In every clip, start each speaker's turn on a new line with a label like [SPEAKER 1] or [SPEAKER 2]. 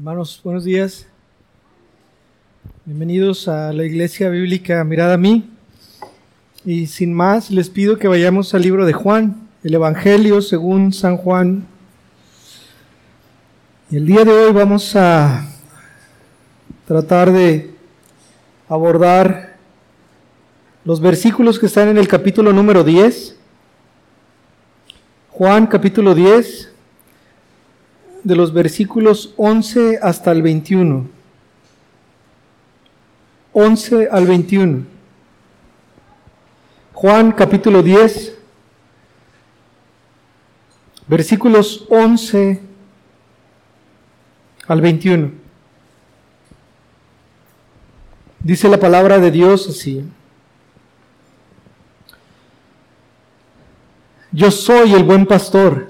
[SPEAKER 1] Hermanos, buenos días. Bienvenidos a la Iglesia Bíblica Mirada a mí. Y sin más, les pido que vayamos al libro de Juan, el Evangelio según San Juan. Y el día de hoy vamos a tratar de abordar los versículos que están en el capítulo número 10. Juan capítulo 10, de los versículos 11 hasta el 21. 11 al 21. Juan capítulo 10, versículos 11 al 21. Dice la palabra de Dios así. Yo soy el buen pastor.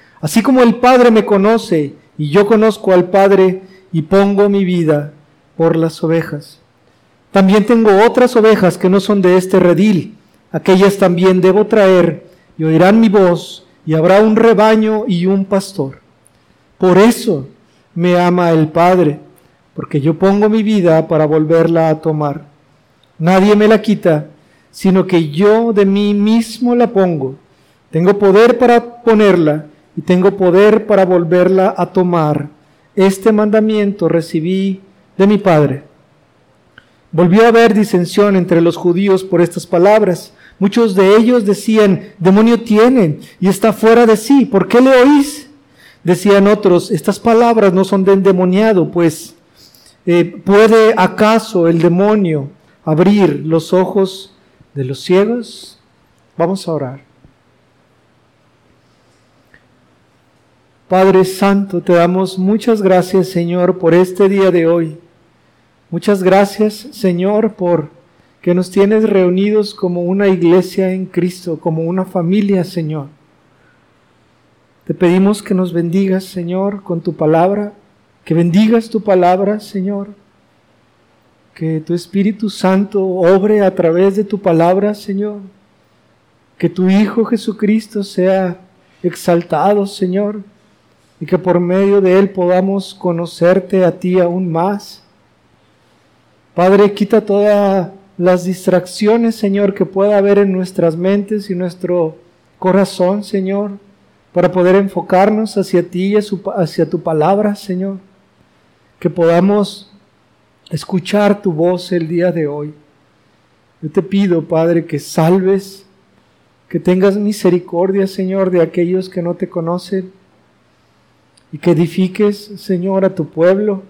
[SPEAKER 1] Así como el Padre me conoce y yo conozco al Padre y pongo mi vida por las ovejas. También tengo otras ovejas que no son de este redil. Aquellas también debo traer y oirán mi voz y habrá un rebaño y un pastor. Por eso me ama el Padre, porque yo pongo mi vida para volverla a tomar. Nadie me la quita, sino que yo de mí mismo la pongo. Tengo poder para ponerla y tengo poder para volverla a tomar. Este mandamiento recibí de mi Padre. Volvió a haber disensión entre los judíos por estas palabras. Muchos de ellos decían, demonio tienen y está fuera de sí, ¿por qué le oís? Decían otros, estas palabras no son de endemoniado, pues eh, ¿puede acaso el demonio abrir los ojos de los ciegos? Vamos a orar. Padre Santo, te damos muchas gracias, Señor, por este día de hoy. Muchas gracias, Señor, por que nos tienes reunidos como una iglesia en Cristo, como una familia, Señor. Te pedimos que nos bendigas, Señor, con tu palabra, que bendigas tu palabra, Señor. Que tu Espíritu Santo obre a través de tu palabra, Señor. Que tu Hijo Jesucristo sea exaltado, Señor y que por medio de Él podamos conocerte a ti aún más. Padre, quita todas las distracciones, Señor, que pueda haber en nuestras mentes y nuestro corazón, Señor, para poder enfocarnos hacia ti y hacia tu palabra, Señor. Que podamos escuchar tu voz el día de hoy. Yo te pido, Padre, que salves, que tengas misericordia, Señor, de aquellos que no te conocen y que edifiques, Señor, a tu pueblo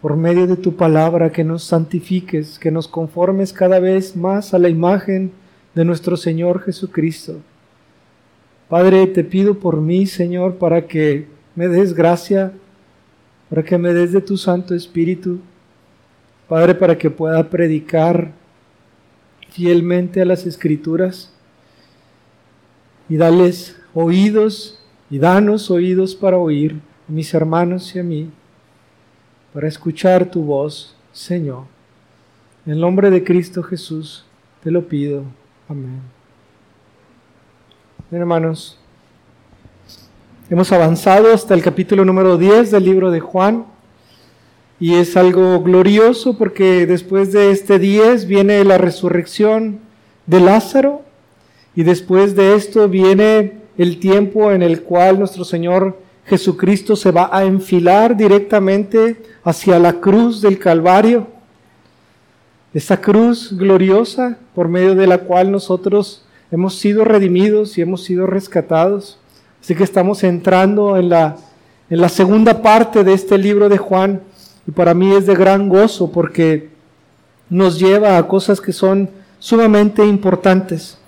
[SPEAKER 1] por medio de tu palabra, que nos santifiques, que nos conformes cada vez más a la imagen de nuestro Señor Jesucristo. Padre, te pido por mí, Señor, para que me des gracia, para que me des de tu Santo Espíritu, Padre, para que pueda predicar fielmente a las Escrituras y darles oídos y danos oídos para oír, mis hermanos y a mí, para escuchar tu voz, Señor. En el nombre de Cristo Jesús te lo pido. Amén. hermanos, hemos avanzado hasta el capítulo número 10 del libro de Juan y es algo glorioso porque después de este 10 viene la resurrección de Lázaro y después de esto viene el tiempo en el cual nuestro Señor Jesucristo se va a enfilar directamente hacia la cruz del Calvario. Esa cruz gloriosa por medio de la cual nosotros hemos sido redimidos y hemos sido rescatados. Así que estamos entrando en la, en la segunda parte de este libro de Juan y para mí es de gran gozo porque nos lleva a cosas que son sumamente importantes.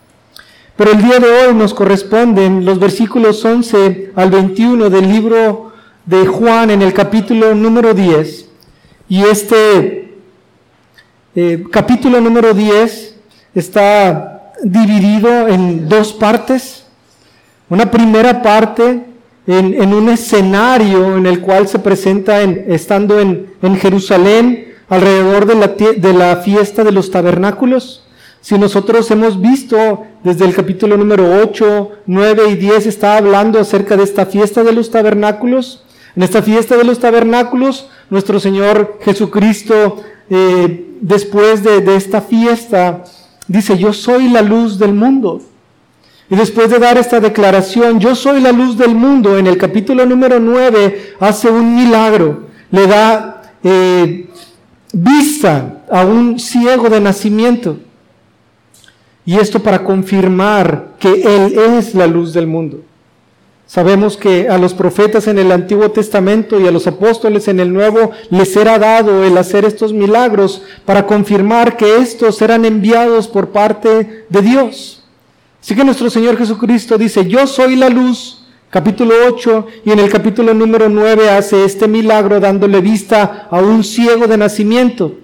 [SPEAKER 1] Pero el día de hoy nos corresponden los versículos 11 al 21 del libro de Juan en el capítulo número 10. Y este eh, capítulo número 10 está dividido en dos partes. Una primera parte en, un escenario en el cual se presenta estando en, Jerusalén alrededor de la, de la fiesta de los tabernáculos. Si nosotros hemos visto desde el capítulo número 8, 9 y 10 está hablando acerca de esta fiesta de los tabernáculos. En esta fiesta de los tabernáculos, nuestro Señor Jesucristo, eh, después de, esta fiesta, dice, yo soy la luz del mundo. Y después de dar esta declaración, yo soy la luz del mundo, en el capítulo número 9 hace un milagro, le da eh, vista a un ciego de nacimiento. Y esto para confirmar que Él es la luz del mundo. Sabemos que a los profetas en el Antiguo Testamento y a los apóstoles en el Nuevo les era dado el hacer estos milagros para confirmar que estos eran enviados por parte de Dios. Así que nuestro Señor Jesucristo dice, yo soy la luz, capítulo 8, y en el capítulo número 9 hace este milagro dándole vista a un ciego de nacimiento.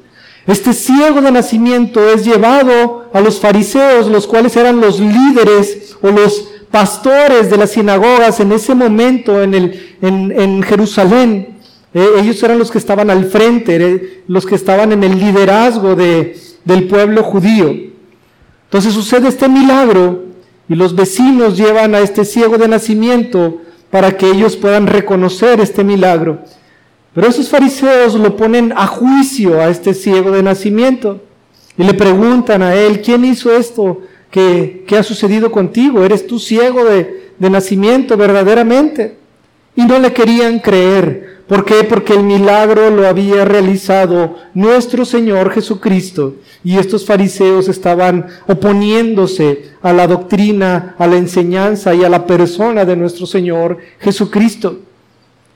[SPEAKER 1] Este ciego de nacimiento es llevado a los fariseos, los cuales eran los líderes o los pastores de las sinagogas en ese momento en, el, en, Jerusalén. Eh, ellos eran los que estaban al frente, los que estaban en el liderazgo de, del pueblo judío. Entonces sucede este milagro y los vecinos llevan a este ciego de nacimiento para que ellos puedan reconocer este milagro. Pero esos fariseos lo ponen a juicio a este ciego de nacimiento y le preguntan a él, ¿quién hizo esto? ¿Qué, ha sucedido contigo? ¿Eres tú ciego de, de nacimiento verdaderamente? Y no le querían creer. ¿Por qué? Porque el milagro lo había realizado nuestro Señor Jesucristo y estos fariseos estaban oponiéndose a la doctrina, a la enseñanza y a la persona de nuestro Señor Jesucristo.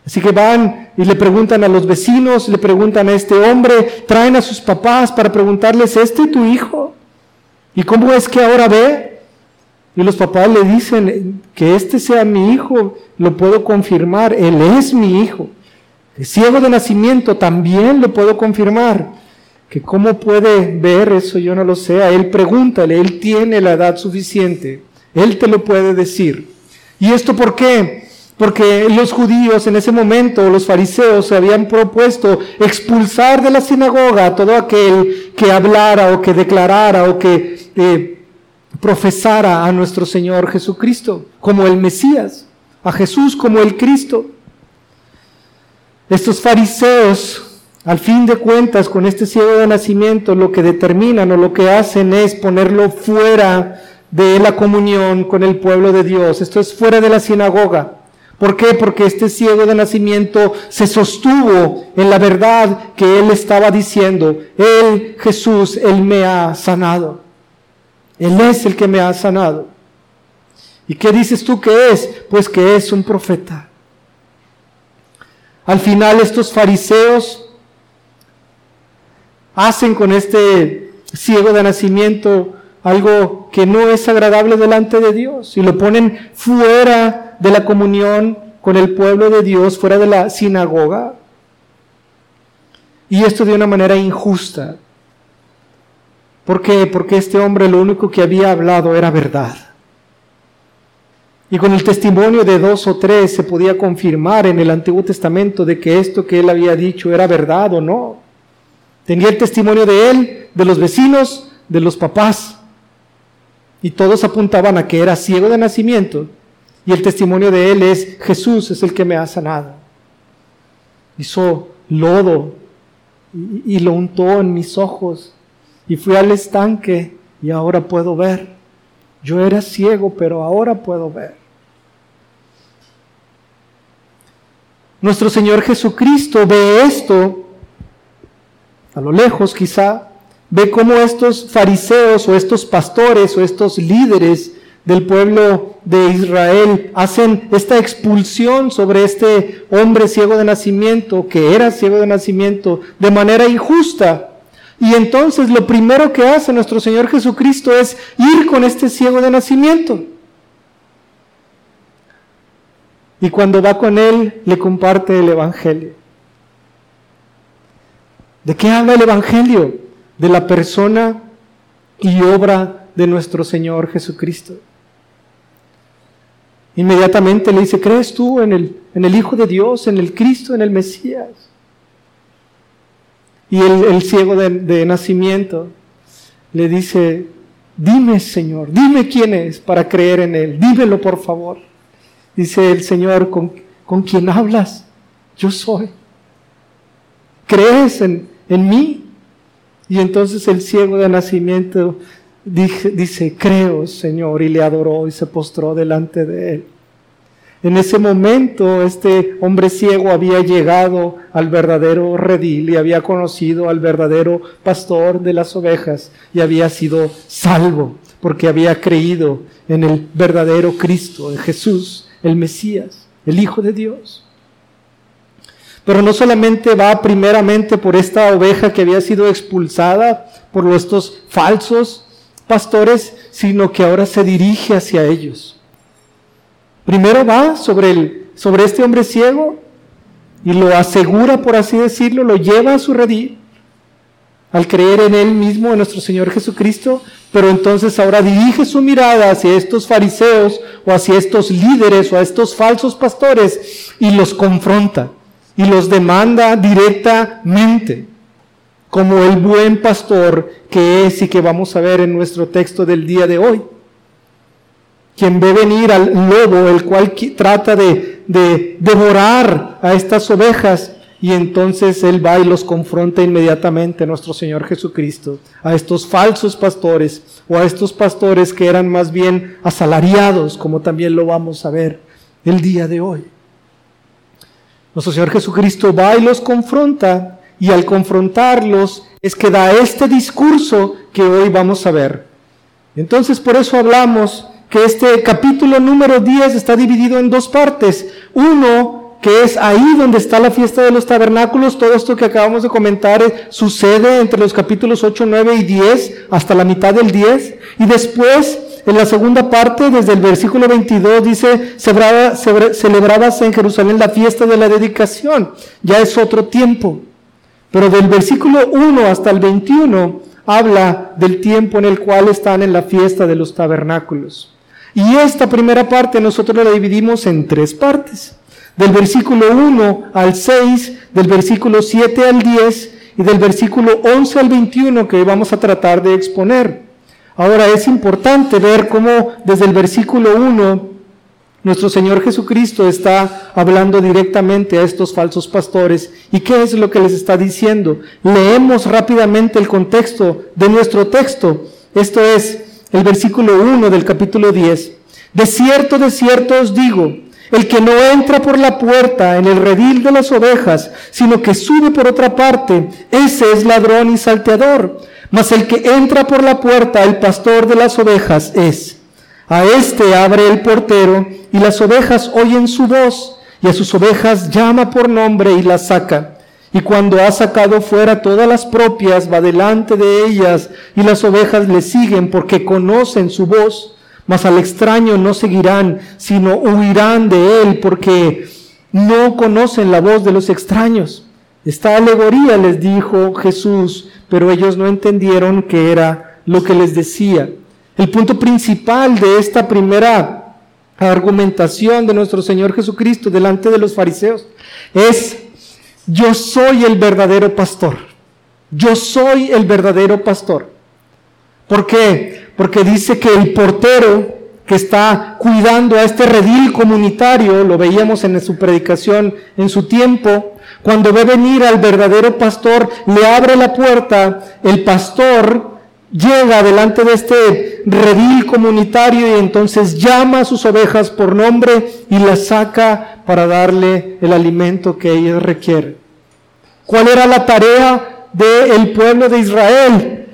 [SPEAKER 1] Así que van y le preguntan a los vecinos, le preguntan a este hombre, traen a sus papás para preguntarles, ¿este tu hijo? ¿Y cómo es que ahora ve? Y los papás le dicen, que este sea mi hijo, lo puedo confirmar, él es mi hijo. El ciego de nacimiento también lo puedo confirmar. Que cómo puede ver eso, yo no lo sé. A él pregúntale, él tiene la edad suficiente. Él te lo puede decir. ¿Y esto por qué? Porque los judíos en ese momento, los fariseos, se habían propuesto expulsar de la sinagoga a todo aquel que hablara o que declarara o que eh, profesara a nuestro Señor Jesucristo como el Mesías, a Jesús como el Cristo. Estos fariseos, al fin de cuentas, con este ciego de nacimiento, lo que determinan o lo que hacen es ponerlo fuera de la comunión con el pueblo de Dios. Esto es fuera de la sinagoga. ¿Por qué? Porque este ciego de nacimiento se sostuvo en la verdad que él estaba diciendo. Él, Jesús, él me ha sanado. Él es el que me ha sanado. ¿Y qué dices tú que es? Pues que es un profeta. Al final estos fariseos hacen con este ciego de nacimiento algo que no es agradable delante de Dios y lo ponen fuera de la comunión con el pueblo de Dios, fuera de la sinagoga. Y esto de una manera injusta. ¿Por qué? Porque este hombre lo único que había hablado era verdad. Y con el testimonio de dos o tres se podía confirmar en el Antiguo Testamento de que esto que él había dicho era verdad o no. Tenía el testimonio de él, de los vecinos, de los papás. Y todos apuntaban a que era ciego de nacimiento. Y el testimonio de él es, Jesús es el que me ha sanado. Hizo lodo y, lo untó en mis ojos. Y fui al estanque y ahora puedo ver. Yo era ciego, pero ahora puedo ver. Nuestro Señor Jesucristo ve esto, a lo lejos quizá, ve cómo estos fariseos o estos pastores o estos líderes del pueblo de Israel hacen esta expulsión sobre este hombre ciego de nacimiento, que era ciego de nacimiento, de manera injusta. Y entonces lo primero que hace nuestro Señor Jesucristo es ir con este ciego de nacimiento. y cuando va con él le comparte el Evangelio. ¿De qué habla el Evangelio? De la persona y obra de nuestro Señor Jesucristo. Inmediatamente le dice, ¿crees tú en el, en el Hijo de Dios, en el Cristo, en el Mesías? Y el, ciego de, nacimiento le dice, dime Señor, dime quién es para creer en Él, dímelo por favor. Dice el Señor, ¿con, con quién hablas? Yo soy. ¿Crees en, en mí? Y entonces el ciego de nacimiento dice, creo, Señor, y le adoró y se postró delante de él. En ese momento este hombre ciego había llegado al verdadero redil y había conocido al verdadero pastor de las ovejas y había sido salvo porque había creído en el verdadero Cristo, en Jesús, el Mesías, el Hijo de Dios. Pero no solamente va primeramente por esta oveja que había sido expulsada por estos falsos pastores, sino que ahora se dirige hacia ellos. Primero va sobre, el, sobre este hombre ciego y lo asegura, por así decirlo, lo lleva a su redil al creer en él mismo, en nuestro Señor Jesucristo, pero entonces ahora dirige su mirada hacia estos fariseos o hacia estos líderes o a estos falsos pastores y los confronta y los demanda directamente, como el buen pastor que es y que vamos a ver en nuestro texto del día de hoy. Quien ve venir al lobo, el cual trata de, de devorar a estas ovejas, y entonces Él va y los confronta inmediatamente, nuestro Señor Jesucristo, a estos falsos pastores o a estos pastores que eran más bien asalariados, como también lo vamos a ver el día de hoy. Nuestro Señor Jesucristo va y los confronta y al confrontarlos es que da este discurso que hoy vamos a ver. Entonces por eso hablamos que este capítulo número 10 está dividido en dos partes. Uno, que es ahí donde está la fiesta de los tabernáculos, todo esto que acabamos de comentar sucede entre los capítulos 8, 9 y 10, hasta la mitad del 10, y después en la segunda parte, desde el versículo 22, dice, celebrabas en Jerusalén la fiesta de la dedicación. Ya es otro tiempo. Pero del versículo 1 hasta el 21 habla del tiempo en el cual están en la fiesta de los tabernáculos. Y esta primera parte nosotros la dividimos en tres partes. Del versículo 1 al 6, del versículo 7 al 10 y del versículo 11 al 21 que vamos a tratar de exponer. Ahora es importante ver cómo desde el versículo 1 nuestro Señor Jesucristo está hablando directamente a estos falsos pastores. ¿Y qué es lo que les está diciendo? Leemos rápidamente el contexto de nuestro texto. Esto es el versículo 1 del capítulo 10. De cierto, de cierto os digo, el que no entra por la puerta en el redil de las ovejas, sino que sube por otra parte, ese es ladrón y salteador. Mas el que entra por la puerta, el pastor de las ovejas, es. A éste abre el portero, y las ovejas oyen su voz, y a sus ovejas llama por nombre y las saca. Y cuando ha sacado fuera todas las propias, va delante de ellas, y las ovejas le siguen porque conocen su voz. Mas al extraño no seguirán, sino huirán de él, porque no conocen la voz de los extraños. Esta alegoría les dijo Jesús pero ellos no entendieron que era lo que les decía. El punto principal de esta primera argumentación de nuestro Señor Jesucristo delante de los fariseos es, yo soy el verdadero pastor. Yo soy el verdadero pastor. ¿Por qué? Porque dice que el portero que está cuidando a este redil comunitario, lo veíamos en su predicación en su tiempo, cuando ve venir al verdadero pastor, le abre la puerta, el pastor llega delante de este redil comunitario y entonces llama a sus ovejas por nombre y las saca para darle el alimento que ellas requieren. ¿Cuál era la tarea del pueblo de Israel?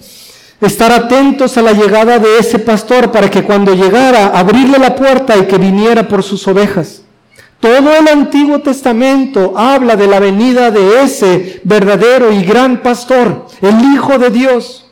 [SPEAKER 1] Estar atentos a la llegada de ese pastor para que cuando llegara, abrirle la puerta y que viniera por sus ovejas. Todo el Antiguo Testamento habla de la venida de ese verdadero y gran pastor, el Hijo de Dios.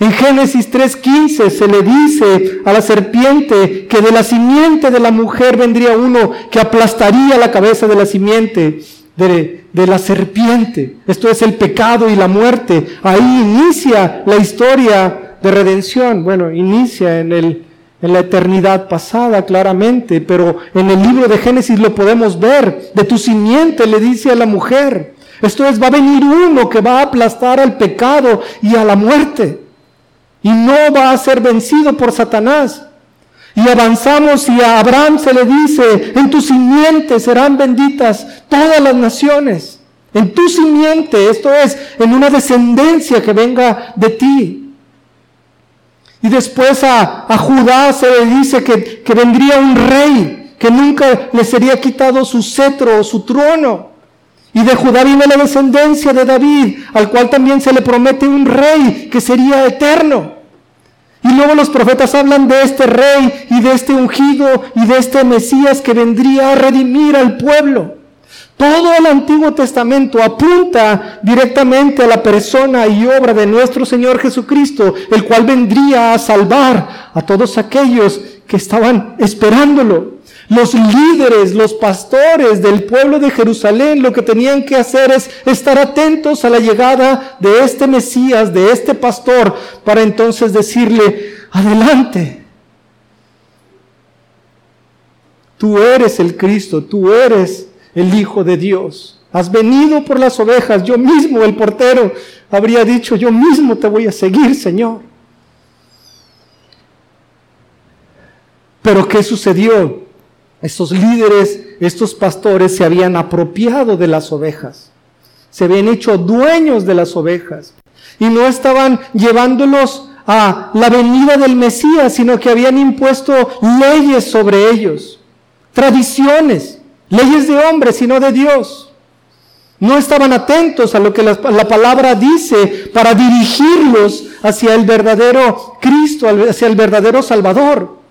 [SPEAKER 1] En Génesis 3.15 se le dice a la serpiente que de la simiente de la mujer vendría uno que aplastaría la cabeza de la simiente. de, la serpiente. Esto es el pecado y la muerte. Ahí inicia la historia de redención. Bueno, inicia en, el, en la eternidad pasada claramente, pero en el libro de Génesis lo podemos ver. De tu simiente le dice a la mujer. Esto es, va a venir uno que va a aplastar al pecado y a la muerte. Y no va a ser vencido por Satanás. Y avanzamos y a Abraham se le dice, en tu simiente serán benditas todas las naciones. En tu simiente, esto es, en una descendencia que venga de ti. Y después a, Judá se le dice que, que vendría un rey, que nunca le sería quitado su cetro o su trono. Y de Judá viene la descendencia de David, al cual también se le promete un rey que sería eterno. Y luego los profetas hablan de este rey y de este ungido y de este Mesías que vendría a redimir al pueblo. Todo el Antiguo Testamento apunta directamente a la persona y obra de nuestro Señor Jesucristo, el cual vendría a salvar a todos aquellos que estaban esperándolo. Los líderes, los pastores del pueblo de Jerusalén lo que tenían que hacer es estar atentos a la llegada de este Mesías, de este pastor, para entonces decirle, adelante. Tú eres el Cristo, tú eres el Hijo de Dios. Has venido por las ovejas, yo mismo, el portero, habría dicho, yo mismo te voy a seguir, Señor. Pero ¿qué sucedió? Estos líderes, estos pastores se habían apropiado de las ovejas, se habían hecho dueños de las ovejas. Y no estaban llevándolos a la venida del Mesías, sino que habían impuesto leyes sobre ellos, tradiciones, leyes de hombres y no de Dios. No estaban atentos a lo que la, la, palabra dice para dirigirlos hacia el verdadero Cristo, hacia el verdadero Salvador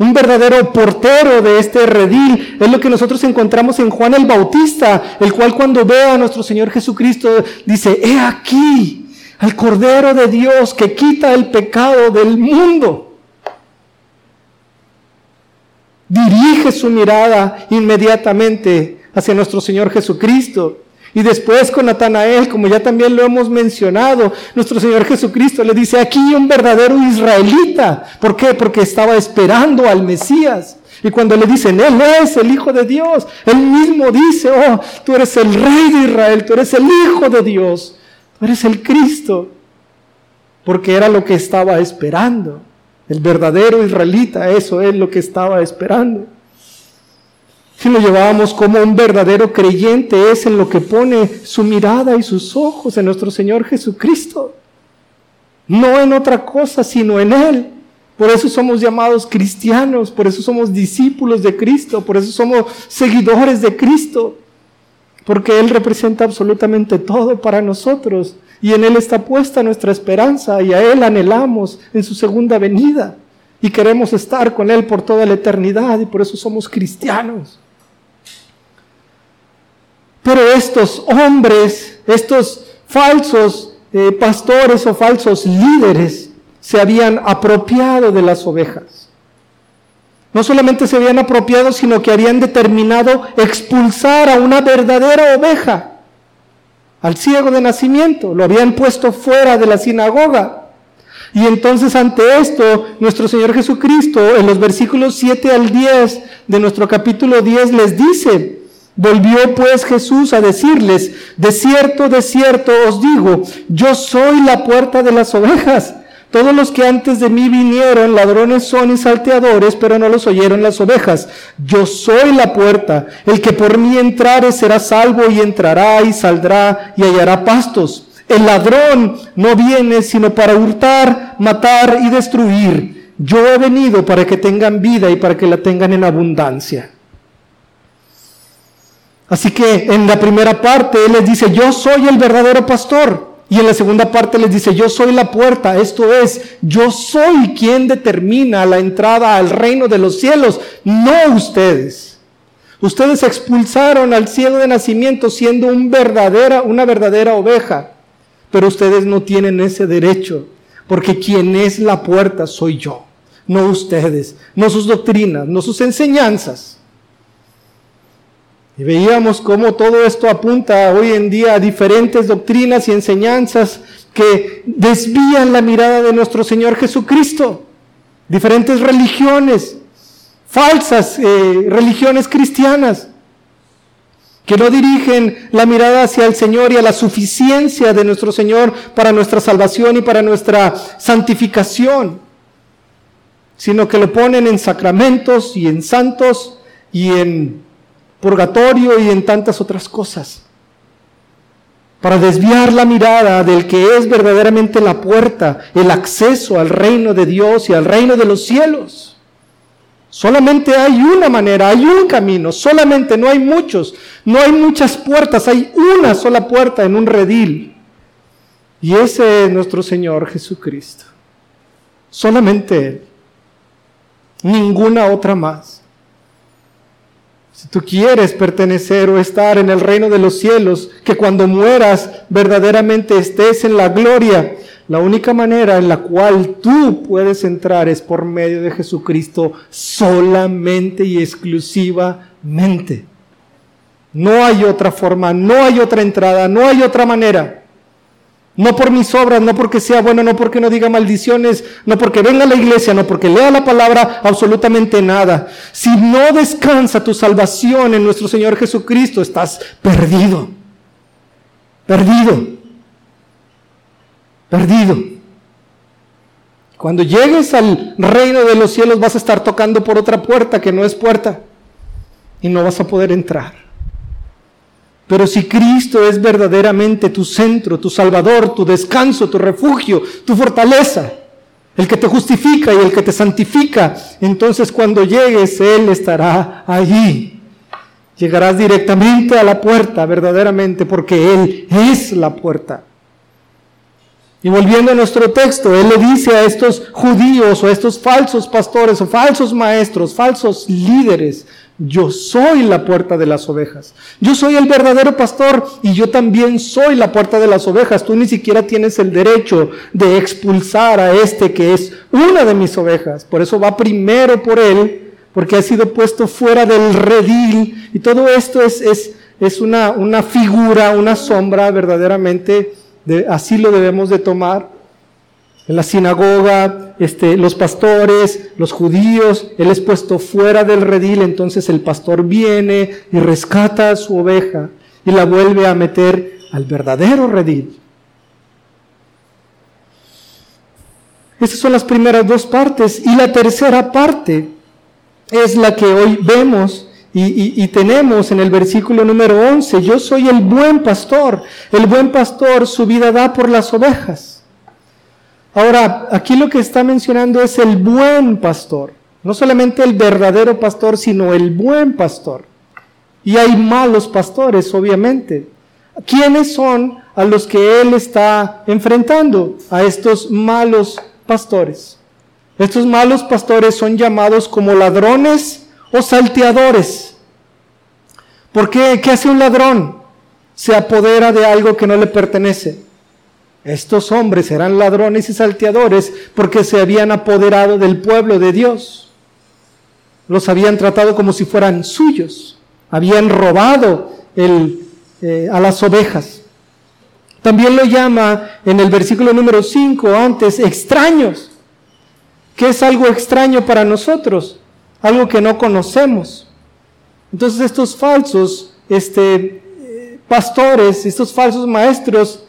[SPEAKER 1] un verdadero portero de este redil. Es lo que nosotros encontramos en Juan el Bautista, el cual cuando ve a nuestro Señor Jesucristo dice, he aquí al Cordero de Dios que quita el pecado del mundo. Dirige su mirada inmediatamente hacia nuestro Señor Jesucristo. Y después con Natanael, como ya también lo hemos mencionado, nuestro Señor Jesucristo le dice, aquí un verdadero israelita. ¿Por qué? Porque estaba esperando al Mesías. Y cuando le dicen, Él es el Hijo de Dios, Él mismo dice, oh, tú eres el Rey de Israel, tú eres el Hijo de Dios, tú eres el Cristo. Porque era lo que estaba esperando. El verdadero israelita, eso es lo que estaba esperando. Si lo llevábamos como un verdadero creyente es en lo que pone su mirada y sus ojos en nuestro Señor Jesucristo. No en otra cosa, sino en Él. Por eso somos llamados cristianos, por eso somos discípulos de Cristo, por eso somos seguidores de Cristo. Porque Él representa absolutamente todo para nosotros y en Él está puesta nuestra esperanza y a Él anhelamos en su segunda venida y queremos estar con Él por toda la eternidad y por eso somos cristianos. Pero estos hombres, estos falsos eh, pastores o falsos líderes, se habían apropiado de las ovejas. No solamente se habían apropiado, sino que habían determinado expulsar a una verdadera oveja, al ciego de nacimiento. Lo habían puesto fuera de la sinagoga. Y entonces ante esto, nuestro Señor Jesucristo, en los versículos 7 al 10 de nuestro capítulo 10, les dice, Volvió pues Jesús a decirles, de cierto, de cierto os digo, yo soy la puerta de las ovejas. Todos los que antes de mí vinieron, ladrones son y salteadores, pero no los oyeron las ovejas. Yo soy la puerta. El que por mí entrare será salvo y entrará y saldrá y hallará pastos. El ladrón no viene sino para hurtar, matar y destruir. Yo he venido para que tengan vida y para que la tengan en abundancia. Así que en la primera parte Él les dice, yo soy el verdadero pastor. Y en la segunda parte les dice, yo soy la puerta. Esto es, yo soy quien determina la entrada al reino de los cielos, no ustedes. Ustedes expulsaron al cielo de nacimiento siendo un verdadera, una verdadera oveja. Pero ustedes no tienen ese derecho, porque quien es la puerta soy yo, no ustedes, no sus doctrinas, no sus enseñanzas. Y veíamos cómo todo esto apunta hoy en día a diferentes doctrinas y enseñanzas que desvían la mirada de nuestro Señor Jesucristo. Diferentes religiones, falsas eh, religiones cristianas, que no dirigen la mirada hacia el Señor y a la suficiencia de nuestro Señor para nuestra salvación y para nuestra santificación, sino que lo ponen en sacramentos y en santos y en purgatorio y en tantas otras cosas, para desviar la mirada del que es verdaderamente la puerta, el acceso al reino de Dios y al reino de los cielos. Solamente hay una manera, hay un camino, solamente no hay muchos, no hay muchas puertas, hay una sola puerta en un redil. Y ese es nuestro Señor Jesucristo. Solamente Él. Ninguna otra más. Si tú quieres pertenecer o estar en el reino de los cielos, que cuando mueras verdaderamente estés en la gloria, la única manera en la cual tú puedes entrar es por medio de Jesucristo solamente y exclusivamente. No hay otra forma, no hay otra entrada, no hay otra manera. No por mis obras, no porque sea bueno, no porque no diga maldiciones, no porque venga a la iglesia, no porque lea la palabra, absolutamente nada. Si no descansa tu salvación en nuestro Señor Jesucristo, estás perdido. Perdido. Perdido. Cuando llegues al reino de los cielos vas a estar tocando por otra puerta que no es puerta y no vas a poder entrar. Pero si Cristo es verdaderamente tu centro, tu salvador, tu descanso, tu refugio, tu fortaleza, el que te justifica y el que te santifica, entonces cuando llegues, Él estará allí. Llegarás directamente a la puerta, verdaderamente, porque Él es la puerta. Y volviendo a nuestro texto, Él le dice a estos judíos o a estos falsos pastores o falsos maestros, falsos líderes, yo soy la puerta de las ovejas. Yo soy el verdadero pastor y yo también soy la puerta de las ovejas. Tú ni siquiera tienes el derecho de expulsar a este que es una de mis ovejas. Por eso va primero por él, porque ha sido puesto fuera del redil. Y todo esto es, es, es una, una figura, una sombra verdaderamente, así lo debemos de tomar. En la sinagoga, este, los pastores, los judíos, él es puesto fuera del redil, entonces el pastor viene y rescata a su oveja y la vuelve a meter al verdadero redil. Esas son las primeras dos partes. Y la tercera parte es la que hoy vemos y, tenemos en el versículo número 11, yo soy el buen pastor, el buen pastor su vida da por las ovejas. Ahora, aquí lo que está mencionando es el buen pastor. No solamente el verdadero pastor, sino el buen pastor. Y hay malos pastores, obviamente. ¿Quiénes son a los que él está enfrentando? A estos malos pastores. Estos malos pastores son llamados como ladrones o salteadores. ¿Por qué? ¿Qué hace un ladrón? Se apodera de algo que no le pertenece. Estos hombres eran ladrones y salteadores porque se habían apoderado del pueblo de Dios. Los habían tratado como si fueran suyos. Habían robado eh, a las ovejas. También lo llama en el versículo número 5 antes extraños. ¿Qué es algo extraño para nosotros? Algo que no conocemos. Entonces estos falsos este, eh, pastores, estos falsos maestros,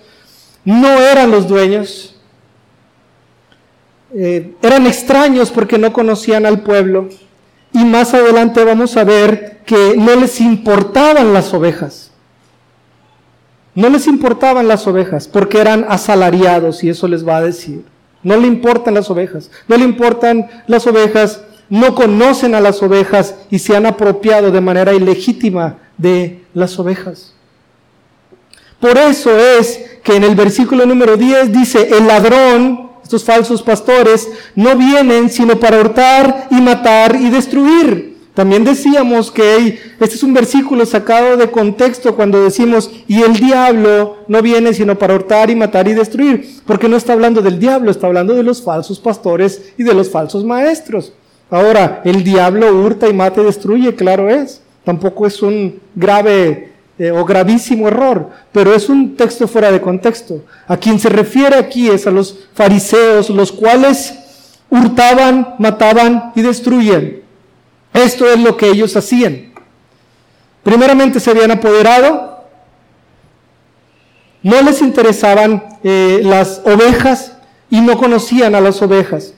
[SPEAKER 1] no eran los dueños, eh, eran extraños porque no conocían al pueblo y más adelante vamos a ver que no les importaban las ovejas. No les importaban las ovejas porque eran asalariados y eso les va a decir. No le importan las ovejas, no le importan las ovejas, no conocen a las ovejas y se han apropiado de manera ilegítima de las ovejas. Por eso es que en el versículo número 10 dice, el ladrón, estos falsos pastores, no vienen sino para hurtar y matar y destruir. También decíamos que este es un versículo sacado de contexto cuando decimos, y el diablo no viene sino para hurtar y matar y destruir, porque no está hablando del diablo, está hablando de los falsos pastores y de los falsos maestros. Ahora, el diablo hurta y mata y destruye, claro es. Tampoco es un grave eh, o gravísimo error, pero es un texto fuera de contexto. A quien se refiere aquí es a los fariseos, los cuales hurtaban, mataban y destruían. Esto es lo que ellos hacían. Primeramente se habían apoderado, no les interesaban eh, las ovejas y no conocían a las ovejas.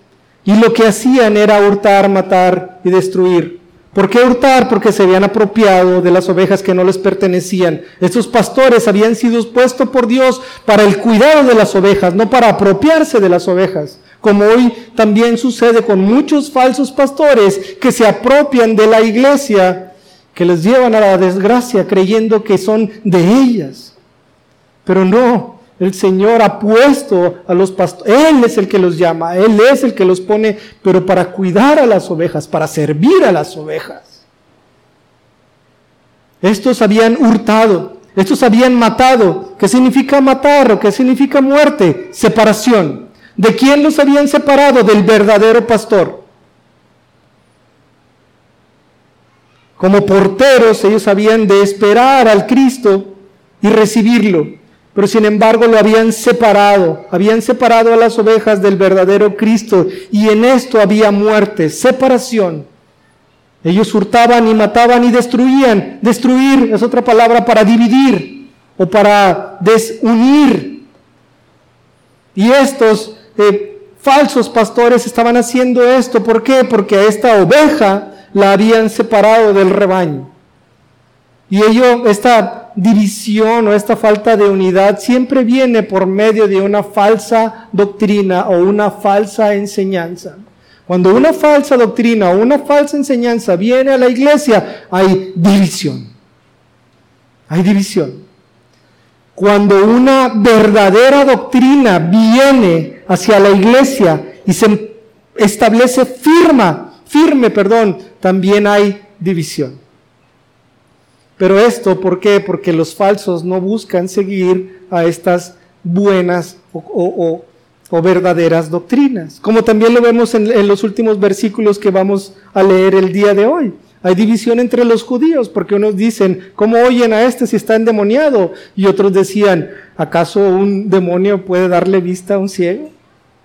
[SPEAKER 1] Y lo que hacían era hurtar, matar y destruir. ¿Por qué hurtar? Porque se habían apropiado de las ovejas que no les pertenecían. Estos pastores habían sido puestos por Dios para el cuidado de las ovejas, no para apropiarse de las ovejas. Como hoy también sucede con muchos falsos pastores que se apropian de la iglesia, que les llevan a la desgracia creyendo que son de ellas. Pero no, el Señor ha puesto a los pastores, Él es el que los llama, Él es el que los pone, pero para cuidar a las ovejas, para servir a las ovejas. Estos habían hurtado, estos habían matado. ¿Qué significa matar o qué significa muerte? Separación. ¿De quién los habían separado? Del verdadero pastor. Como porteros, ellos habían de esperar al Cristo y recibirlo pero sin embargo lo habían separado, habían separado a las ovejas del verdadero Cristo y en esto había muerte, separación. Ellos hurtaban y mataban y destruían. Destruir es otra palabra para dividir o para desunir. Y estos eh, falsos pastores estaban haciendo esto. ¿Por qué? Porque a esta oveja la habían separado del rebaño. Y ello, esta división o esta falta de unidad siempre viene por medio de una falsa doctrina o una falsa enseñanza. Cuando una falsa doctrina o una falsa enseñanza viene a la iglesia, hay división. Hay división. Cuando una verdadera doctrina viene hacia la iglesia y se establece firma, firme, perdón, también hay división. Pero esto, ¿por qué? Porque los falsos no buscan seguir a estas buenas o, verdaderas doctrinas, como también lo vemos en, en los últimos versículos que vamos a leer el día de hoy. Hay división entre los judíos, porque unos dicen, ¿cómo oyen a este si está endemoniado? Y otros decían, ¿acaso un demonio puede darle vista a un ciego?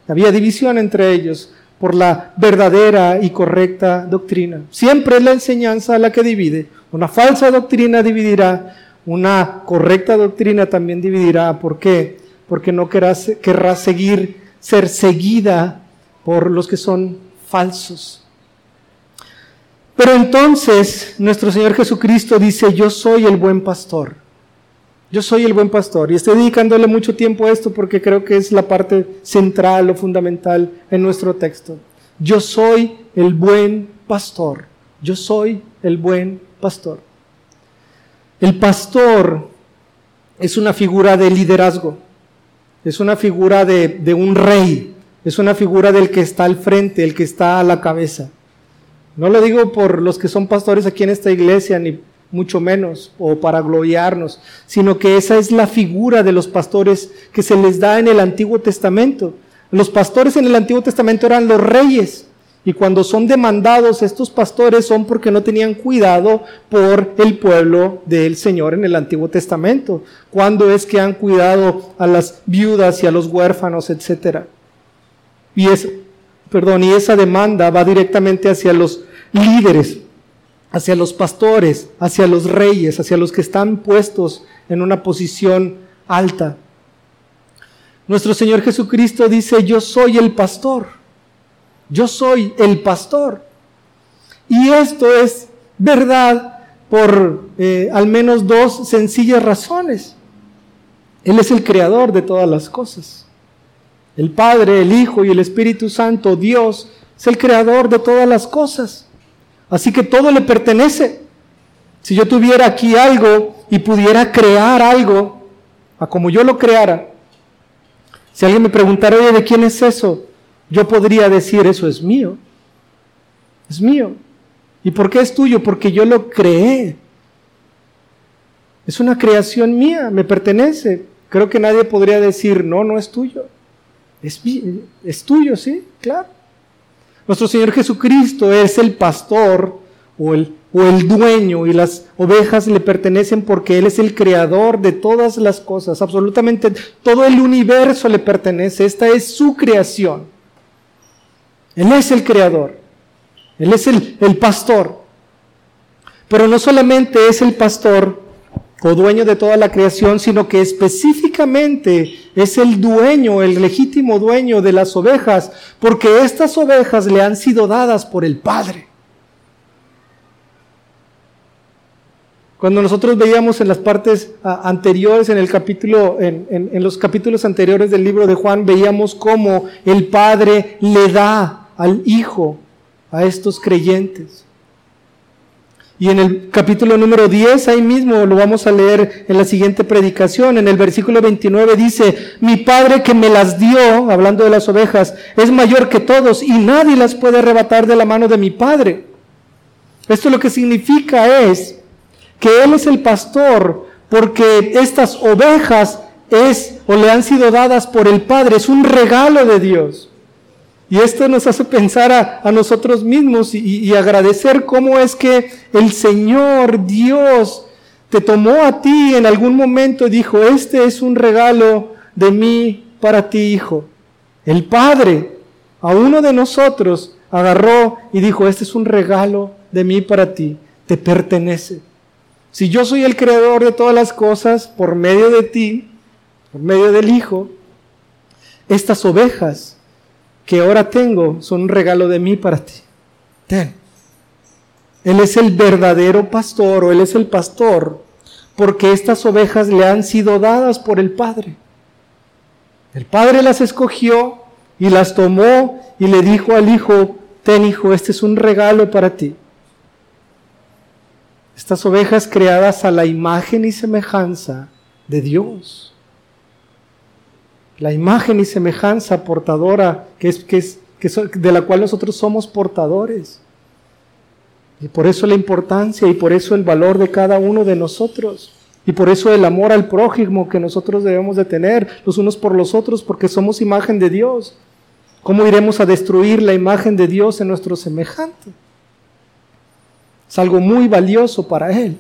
[SPEAKER 1] Había división entre ellos por la verdadera y correcta doctrina. Siempre es la enseñanza la que divide. Una falsa doctrina dividirá, una correcta doctrina también dividirá. ¿Por qué? Porque no querrá, querrá seguir, ser seguida por los que son falsos. Pero entonces nuestro Señor Jesucristo dice, yo soy el buen pastor. Yo soy el buen pastor. Y estoy dedicándole mucho tiempo a esto porque creo que es la parte central o fundamental en nuestro texto. Yo soy el buen pastor. Yo soy el buen pastor. El pastor es una figura de liderazgo, es una figura de, un rey, es una figura del que está al frente, el que está a la cabeza. No lo digo por los que son pastores aquí en esta iglesia, ni mucho menos, o para gloriarnos, sino que esa es la figura de los pastores que se les da en el Antiguo Testamento. Los pastores en el Antiguo Testamento eran los reyes, y cuando son demandados estos pastores son porque no tenían cuidado por el pueblo del Señor en el Antiguo Testamento. Cuando es que han cuidado a las viudas y a los huérfanos, etcétera. Y es, perdón, y esa demanda va directamente hacia los líderes, hacia los pastores, hacia los reyes, hacia los que están puestos en una posición alta. Nuestro Señor Jesucristo dice, yo soy el pastor. Yo soy el pastor. Y esto es verdad por eh, al menos dos sencillas razones. Él es el creador de todas las cosas. El Padre, el Hijo y el Espíritu Santo, Dios, es el creador de todas las cosas. Así que todo le pertenece. Si yo tuviera aquí algo y pudiera crear algo, a como yo lo creara, si alguien me preguntara, oye, ¿de quién es eso? Yo podría decir, eso es mío. Es mío. ¿Y por qué es tuyo? Porque yo lo creé. Es una creación mía, me pertenece. Creo que nadie podría decir, no, no es tuyo. Es, es tuyo, sí, claro. Nuestro Señor Jesucristo es el pastor o el o el dueño y las ovejas le pertenecen porque Él es el creador de todas las cosas, absolutamente todo el universo le pertenece, esta es su creación. Él es el creador, Él es el, el pastor, pero no solamente es el pastor o dueño de toda la creación, sino que específicamente es el dueño, el legítimo dueño de las ovejas, porque estas ovejas le han sido dadas por el Padre. Cuando nosotros veíamos en las partes ah, anteriores, en el capítulo, en, en, los capítulos anteriores del libro de Juan, veíamos cómo el Padre le da al Hijo a estos creyentes. Y en el capítulo número 10, ahí mismo lo vamos a leer en la siguiente predicación, en el versículo 29 dice, mi Padre que me las dio, hablando de las ovejas, es mayor que todos y nadie las puede arrebatar de la mano de mi Padre. Esto lo que significa es que Él es el pastor, porque estas ovejas es o le han sido dadas por el Padre, es un regalo de Dios. Y esto nos hace pensar a, nosotros mismos y, y, agradecer cómo es que el Señor Dios te tomó a ti en algún momento y dijo, este es un regalo de mí para ti, hijo. El Padre a uno de nosotros agarró y dijo, este es un regalo de mí para ti, te pertenece. Si yo soy el creador de todas las cosas por medio de ti, por medio del Hijo, estas ovejas que ahora tengo son un regalo de mí para ti. Ten. Él es el verdadero pastor o Él es el pastor porque estas ovejas le han sido dadas por el Padre. El Padre las escogió y las tomó y le dijo al Hijo, ten hijo, este es un regalo para ti. Estas ovejas creadas a la imagen y semejanza de Dios. La imagen y semejanza portadora que es, que es, que de la cual nosotros somos portadores. Y por eso la importancia y por eso el valor de cada uno de nosotros. Y por eso el amor al prójimo que nosotros debemos de tener los unos por los otros porque somos imagen de Dios. ¿Cómo iremos a destruir la imagen de Dios en nuestro semejante? Es algo muy valioso para él.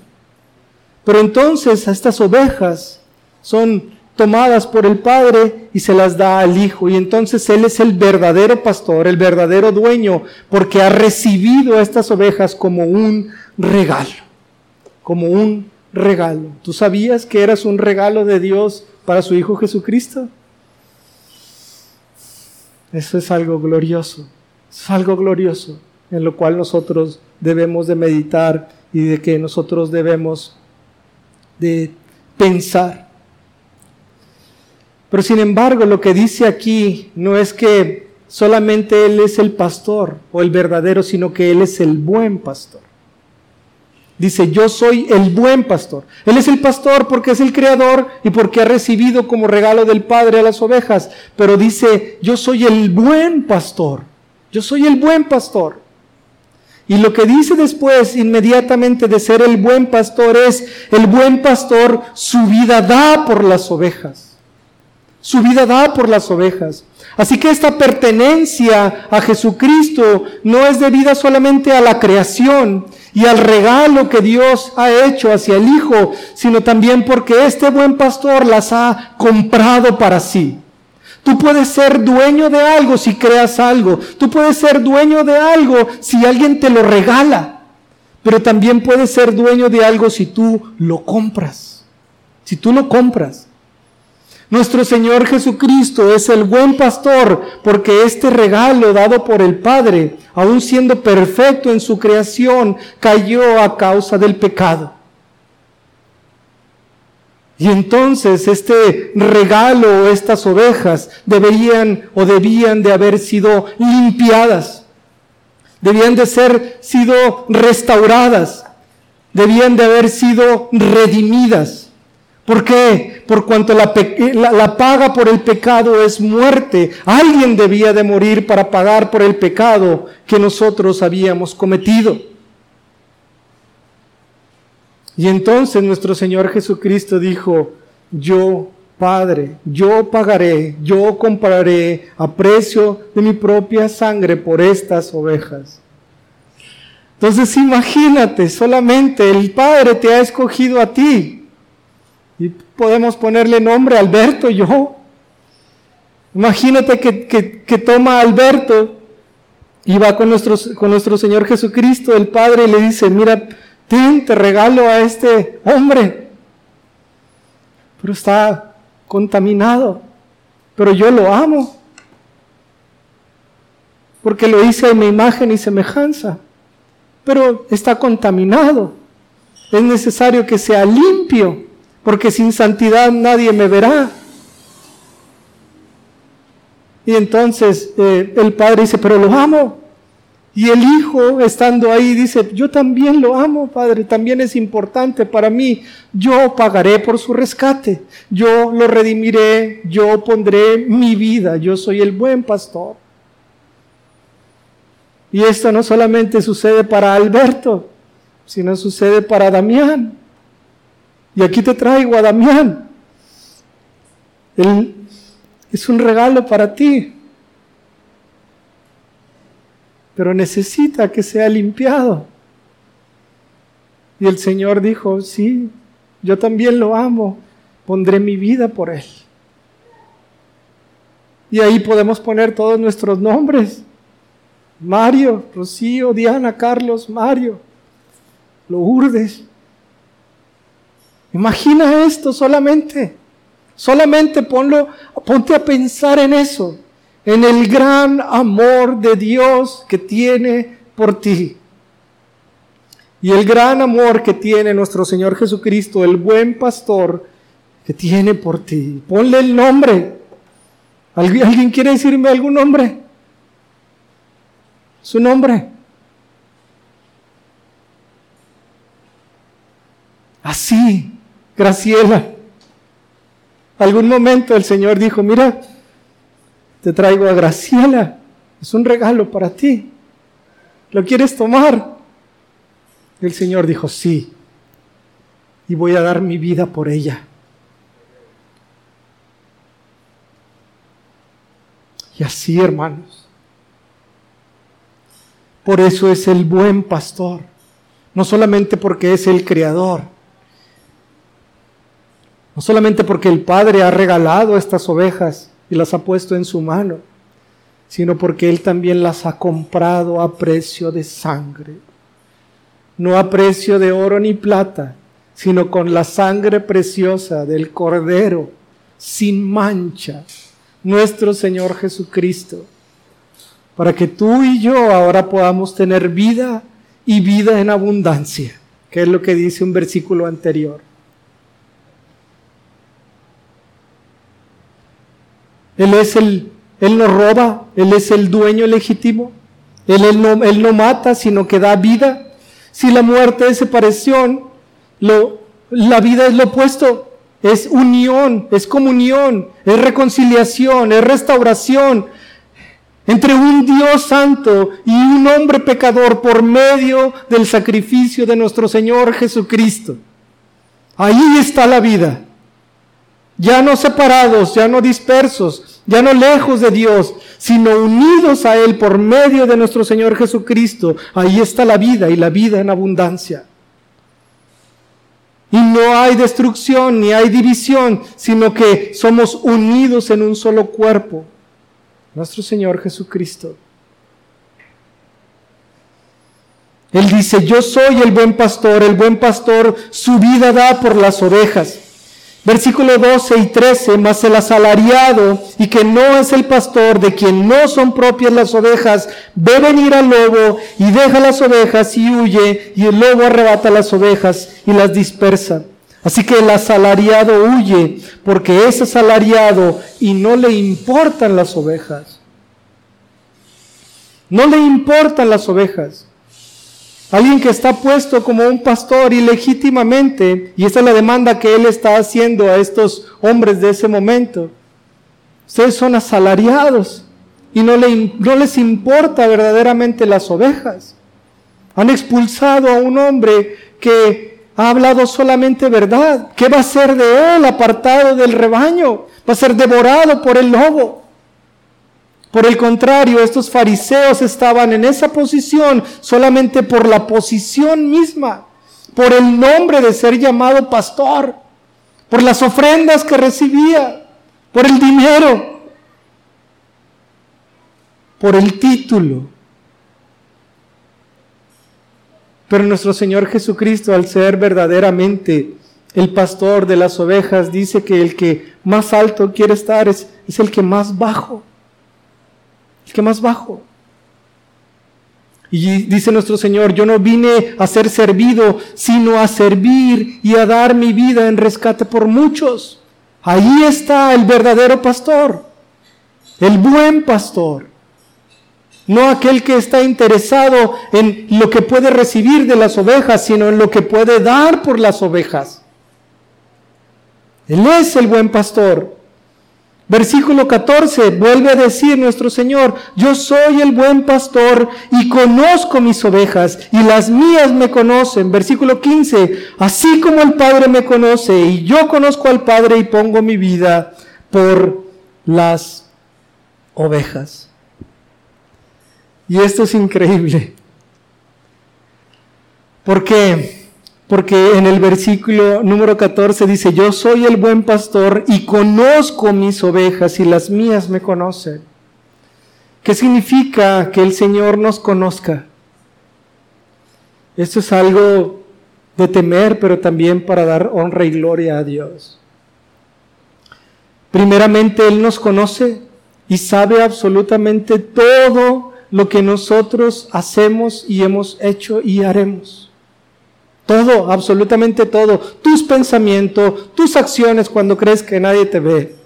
[SPEAKER 1] Pero entonces estas ovejas son tomadas por el Padre y se las da al Hijo. Y entonces Él es el verdadero pastor, el verdadero dueño, porque ha recibido a estas ovejas como un regalo, como un regalo. ¿Tú sabías que eras un regalo de Dios para su Hijo Jesucristo? Eso es algo glorioso, es algo glorioso en lo cual nosotros debemos de meditar y de que nosotros debemos de pensar. Pero sin embargo, lo que dice aquí no es que solamente Él es el pastor o el verdadero, sino que Él es el buen pastor. Dice, yo soy el buen pastor. Él es el pastor porque es el creador y porque ha recibido como regalo del Padre a las ovejas. Pero dice, yo soy el buen pastor. Yo soy el buen pastor. Y lo que dice después inmediatamente de ser el buen pastor es, el buen pastor su vida da por las ovejas. Su vida da por las ovejas. Así que esta pertenencia a Jesucristo no es debida solamente a la creación y al regalo que Dios ha hecho hacia el Hijo, sino también porque este buen pastor las ha comprado para sí. Tú puedes ser dueño de algo si creas algo. Tú puedes ser dueño de algo si alguien te lo regala. Pero también puedes ser dueño de algo si tú lo compras. Si tú lo compras. Nuestro Señor Jesucristo es el buen pastor porque este regalo dado por el Padre, aun siendo perfecto en su creación, cayó a causa del pecado. Y entonces este regalo, estas ovejas, deberían o debían de haber sido limpiadas, debían de ser sido restauradas, debían de haber sido redimidas. ¿Por qué? Por cuanto la, la, paga por el pecado es muerte. Alguien debía de morir para pagar por el pecado que nosotros habíamos cometido. Y entonces nuestro Señor Jesucristo dijo, yo, Padre, yo pagaré, yo compraré a precio de mi propia sangre por estas ovejas. Entonces imagínate, solamente el Padre te ha escogido a ti. Y podemos ponerle nombre Alberto, yo. Imagínate que, que, toma a Alberto y va con, con nuestro Señor Jesucristo, el Padre, y le dice, mira, te regalo a este hombre. Pero está contaminado. Pero yo lo amo. Porque lo hice a mi imagen y semejanza pero está contaminado. Es necesario que sea limpio, porque sin santidad nadie me verá. Y entonces eh, el padre dice, pero lo amo. Y el hijo, estando ahí, dice, yo también lo amo, padre, también es importante para mí. Yo pagaré por su rescate, yo lo redimiré, yo pondré mi vida, yo soy el buen pastor. Y esto no solamente sucede para Alberto, sino sucede para Damián. Y aquí te traigo a Damián. Él es un regalo para ti, pero necesita que sea limpiado. Y el Señor dijo, sí, yo también lo amo, pondré mi vida por él. Y ahí podemos poner todos nuestros nombres. Mario, Rocío, Diana, Carlos, Mario, Lourdes. Imagina esto solamente. Solamente ponlo, ponte a pensar en eso, en el gran amor de Dios que tiene por ti. Y el gran amor que tiene nuestro Señor Jesucristo, el buen pastor que tiene por ti. Ponle el nombre. ¿Alguien quiere decirme algún nombre? su nombre. Así, Graciela. Algún momento el Señor dijo, mira, te traigo a Graciela, es un regalo para ti. ¿Lo quieres tomar? El Señor dijo, sí, y voy a dar mi vida por ella. Y así, hermanos, por eso es el buen pastor. No solamente porque es el creador. No solamente porque el Padre ha regalado estas ovejas y las ha puesto en su mano, sino porque Él también las ha comprado a precio de sangre. No a precio de oro ni plata, sino con la sangre preciosa del Cordero, sin mancha, nuestro Señor Jesucristo para que tú y yo ahora podamos tener vida y vida en abundancia, que es lo que dice un versículo anterior. Él es el, Él no roba, Él es el dueño legítimo, Él, él, no, él no mata, sino que da vida. Si la muerte es separación, lo, la vida es lo opuesto, es unión, es comunión, es reconciliación, es restauración, entre un Dios santo y un hombre pecador por medio del sacrificio de nuestro Señor Jesucristo. Ahí está la vida. Ya no separados, ya no dispersos, ya no lejos de Dios, sino unidos a Él por medio de nuestro Señor Jesucristo. Ahí está la vida y la vida en abundancia. Y no hay destrucción ni hay división, sino que somos unidos en un solo cuerpo nuestro Señor Jesucristo. Él dice, yo soy el buen pastor, el buen pastor su vida da por las ovejas. Versículo 12 y 13, mas el asalariado y que no es el pastor, de quien no son propias las ovejas, ve venir al lobo y deja las ovejas y huye, y el lobo arrebata las ovejas y las dispersa. Así que el asalariado huye porque es asalariado y no le importan las ovejas. No le importan las ovejas. Alguien que está puesto como un pastor ilegítimamente, y esa es la demanda que él está haciendo a estos hombres de ese momento. Ustedes son asalariados y no, no les importa verdaderamente las ovejas. Han expulsado a un hombre que ha hablado solamente verdad. ¿Qué va a ser de él apartado del rebaño? Va a ser devorado por el lobo. Por el contrario, estos fariseos estaban en esa posición solamente por la posición misma, por el nombre de ser llamado pastor, por las ofrendas que recibía, por el dinero, por el título. Pero nuestro Señor Jesucristo, al ser verdaderamente el pastor de las ovejas, dice que el que más alto quiere estar es, el que más bajo el que más bajo. Y dice nuestro Señor, yo no vine a ser servido, sino a servir y a dar mi vida en rescate por muchos. Ahí está el verdadero pastor, el buen pastor. No aquel que está interesado en lo que puede recibir de las ovejas, sino en lo que puede dar por las ovejas. Él es el buen pastor. Versículo 14, vuelve a decir nuestro Señor, yo soy el buen pastor y conozco mis ovejas y las mías me conocen. Versículo 15, así como el Padre me conoce y yo conozco al Padre y pongo mi vida por las ovejas. Y esto es increíble. ¿Por qué? Porque en el versículo número 14 dice, yo soy el buen pastor y conozco mis ovejas y las mías me conocen. ¿Qué significa que el Señor nos conozca? Esto es algo de temer, pero también para dar honra y gloria a Dios. Primeramente, Él nos conoce y sabe absolutamente todo lo que nosotros hacemos y hemos hecho y haremos. Todo, absolutamente todo. Tus pensamientos, tus acciones cuando crees que nadie te ve.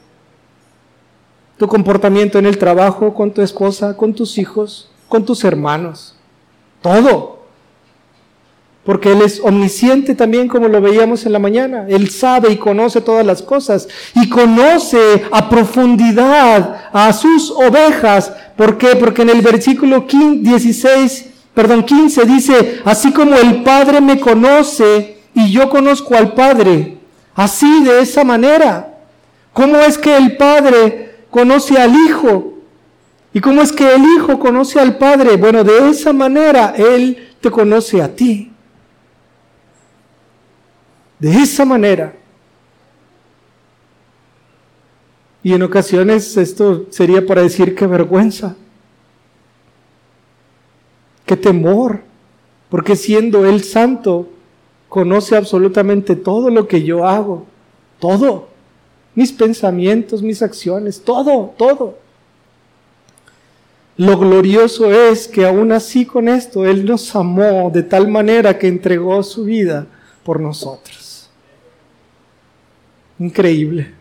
[SPEAKER 1] Tu comportamiento en el trabajo, con tu esposa, con tus hijos, con tus hermanos. Todo. Porque Él es omnisciente también como lo veíamos en la mañana. Él sabe y conoce todas las cosas. Y conoce a profundidad a sus ovejas. ¿Por qué? Porque en el versículo 16 perdón, 15 dice, así como el Padre me conoce y yo conozco al Padre, así de esa manera. ¿Cómo es que el Padre conoce al Hijo? ¿Y cómo es que el Hijo conoce al Padre? Bueno, de esa manera Él te conoce a ti. De esa manera. Y en ocasiones esto sería para decir qué vergüenza qué temor, porque siendo Él santo, conoce absolutamente todo lo que yo hago, todo, mis pensamientos, mis acciones, todo, todo. Lo glorioso es que aún así con esto Él nos amó de tal manera que entregó su vida por nosotros. Increíble.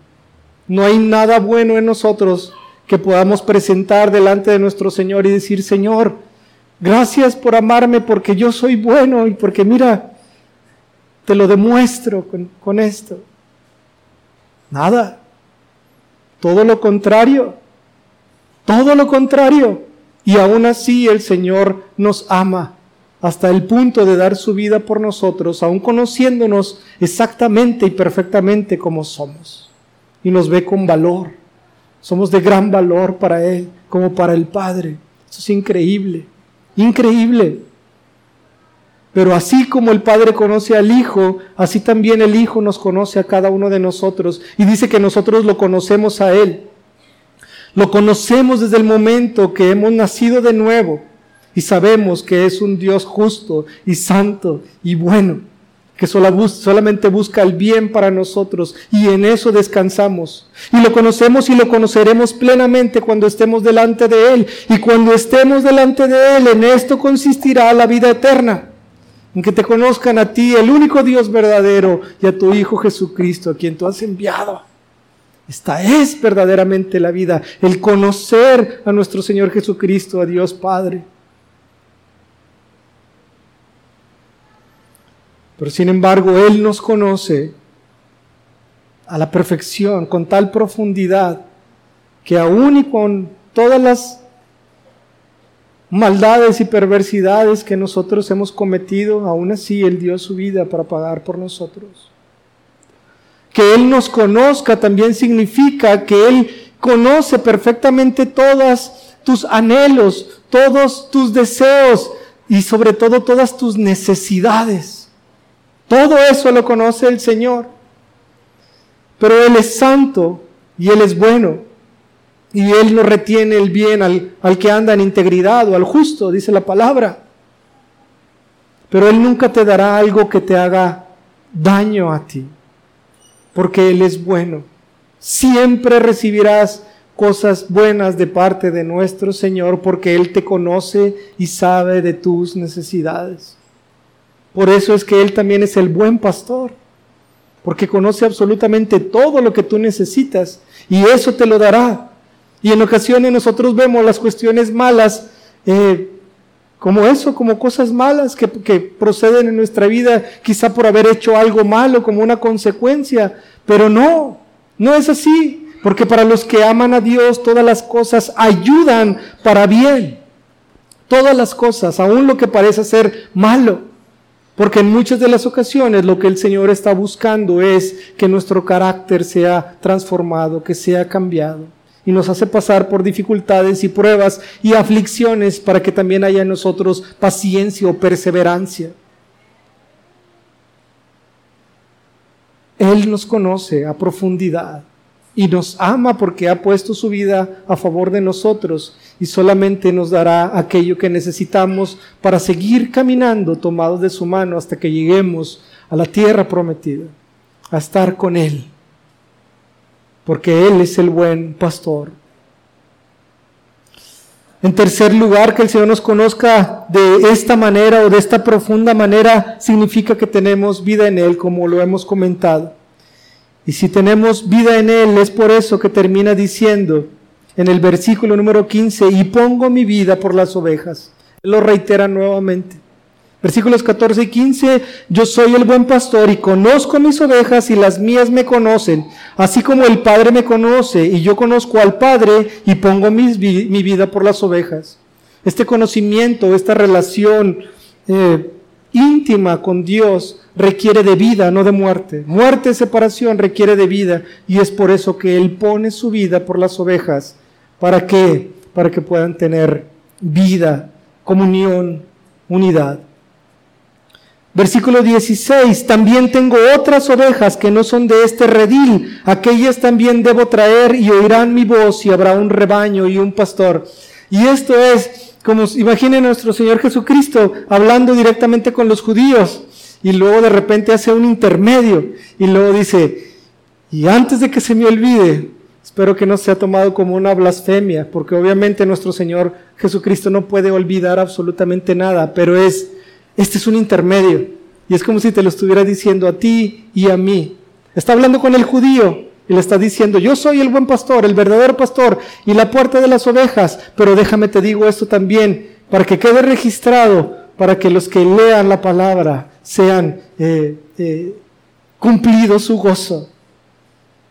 [SPEAKER 1] No hay nada bueno en nosotros que podamos presentar delante de nuestro Señor y decir, Señor, Gracias por amarme porque yo soy bueno y porque mira, te lo demuestro con, esto. Nada. Todo lo contrario. Todo lo contrario. Y aún así el Señor nos ama hasta el punto de dar su vida por nosotros, aún conociéndonos exactamente y perfectamente como somos. Y nos ve con valor. Somos de gran valor para Él, como para el Padre. Eso es increíble. Increíble. Pero así como el Padre conoce al Hijo, así también el Hijo nos conoce a cada uno de nosotros. Y dice que nosotros lo conocemos a Él. Lo conocemos desde el momento que hemos nacido de nuevo y sabemos que es un Dios justo y santo y bueno que solamente busca el bien para nosotros y en eso descansamos. Y lo conocemos y lo conoceremos plenamente cuando estemos delante de Él. Y cuando estemos delante de Él, en esto consistirá la vida eterna. En que te conozcan a ti, el único Dios verdadero, y a tu Hijo Jesucristo, a quien tú has enviado. Esta es verdaderamente la vida, el conocer a nuestro Señor Jesucristo, a Dios Padre. Pero sin embargo, Él nos conoce a la perfección, con tal profundidad, que aún y con todas las maldades y perversidades que nosotros hemos cometido, aún así Él dio su vida para pagar por nosotros. Que Él nos conozca también significa que Él conoce perfectamente todas tus anhelos, todos tus deseos y sobre todo todas tus necesidades. Todo eso lo conoce el Señor. Pero Él es santo y Él es bueno. Y Él no retiene el bien al, al que anda en integridad o al justo, dice la palabra. Pero Él nunca te dará algo que te haga daño a ti, porque Él es bueno. Siempre recibirás cosas buenas de parte de nuestro Señor, porque Él te conoce y sabe de tus necesidades. Por eso es que Él también es el buen pastor, porque conoce absolutamente todo lo que tú necesitas y eso te lo dará. Y en ocasiones nosotros vemos las cuestiones malas eh, como eso, como cosas malas que, que, proceden en nuestra vida, quizá por haber hecho algo malo como una consecuencia, pero no, no es así, porque para los que aman a Dios todas las cosas ayudan para bien, todas las cosas, aun lo que parece ser malo, porque en muchas de las ocasiones lo que el Señor está buscando es que nuestro carácter sea transformado, que sea cambiado y nos hace pasar por dificultades y pruebas y aflicciones para que también haya en nosotros paciencia o perseverancia. Él nos conoce a profundidad y nos ama porque ha puesto su vida a favor de nosotros y solamente nos dará aquello que necesitamos para seguir caminando tomados de su mano hasta que lleguemos a la tierra prometida, a estar con Él porque Él es el buen pastor. En tercer lugar, que el Señor nos conozca de esta manera o de esta profunda manera significa que tenemos vida en Él, como lo hemos comentado. Y si tenemos vida en Él, es por eso que termina diciendo en el versículo número 15, y pongo mi vida por las ovejas. Lo reitera nuevamente. Versículos 14 y 15, yo soy el buen pastor y conozco mis ovejas y las mías me conocen, así como el Padre me conoce y yo conozco al Padre y pongo mi, vida por las ovejas. Este conocimiento, esta relación eh, íntima con Dios requiere de vida, no de muerte. Muerte, separación requiere de vida y es por eso que Él pone su vida por las ovejas. ¿Para qué? Para que puedan tener vida, comunión, unidad. Versículo 16, también tengo otras ovejas que no son de este redil, aquellas también debo traer y oirán mi voz y habrá un rebaño y un pastor. Y esto es, como imaginen nuestro Señor Jesucristo hablando directamente con los judíos y luego de repente hace un intermedio y luego dice, y antes de que se me olvide, espero que no sea tomado como una blasfemia, porque obviamente nuestro Señor Jesucristo no puede olvidar absolutamente nada, pero es este es un intermedio. Y es como si te lo estuviera diciendo a ti y a mí. Está hablando con el judío y le está diciendo, yo soy el buen pastor, el verdadero pastor y la puerta de las ovejas. Pero déjame te digo esto también, para que quede registrado, para que los que lean la palabra sean eh, eh, cumplidos su gozo.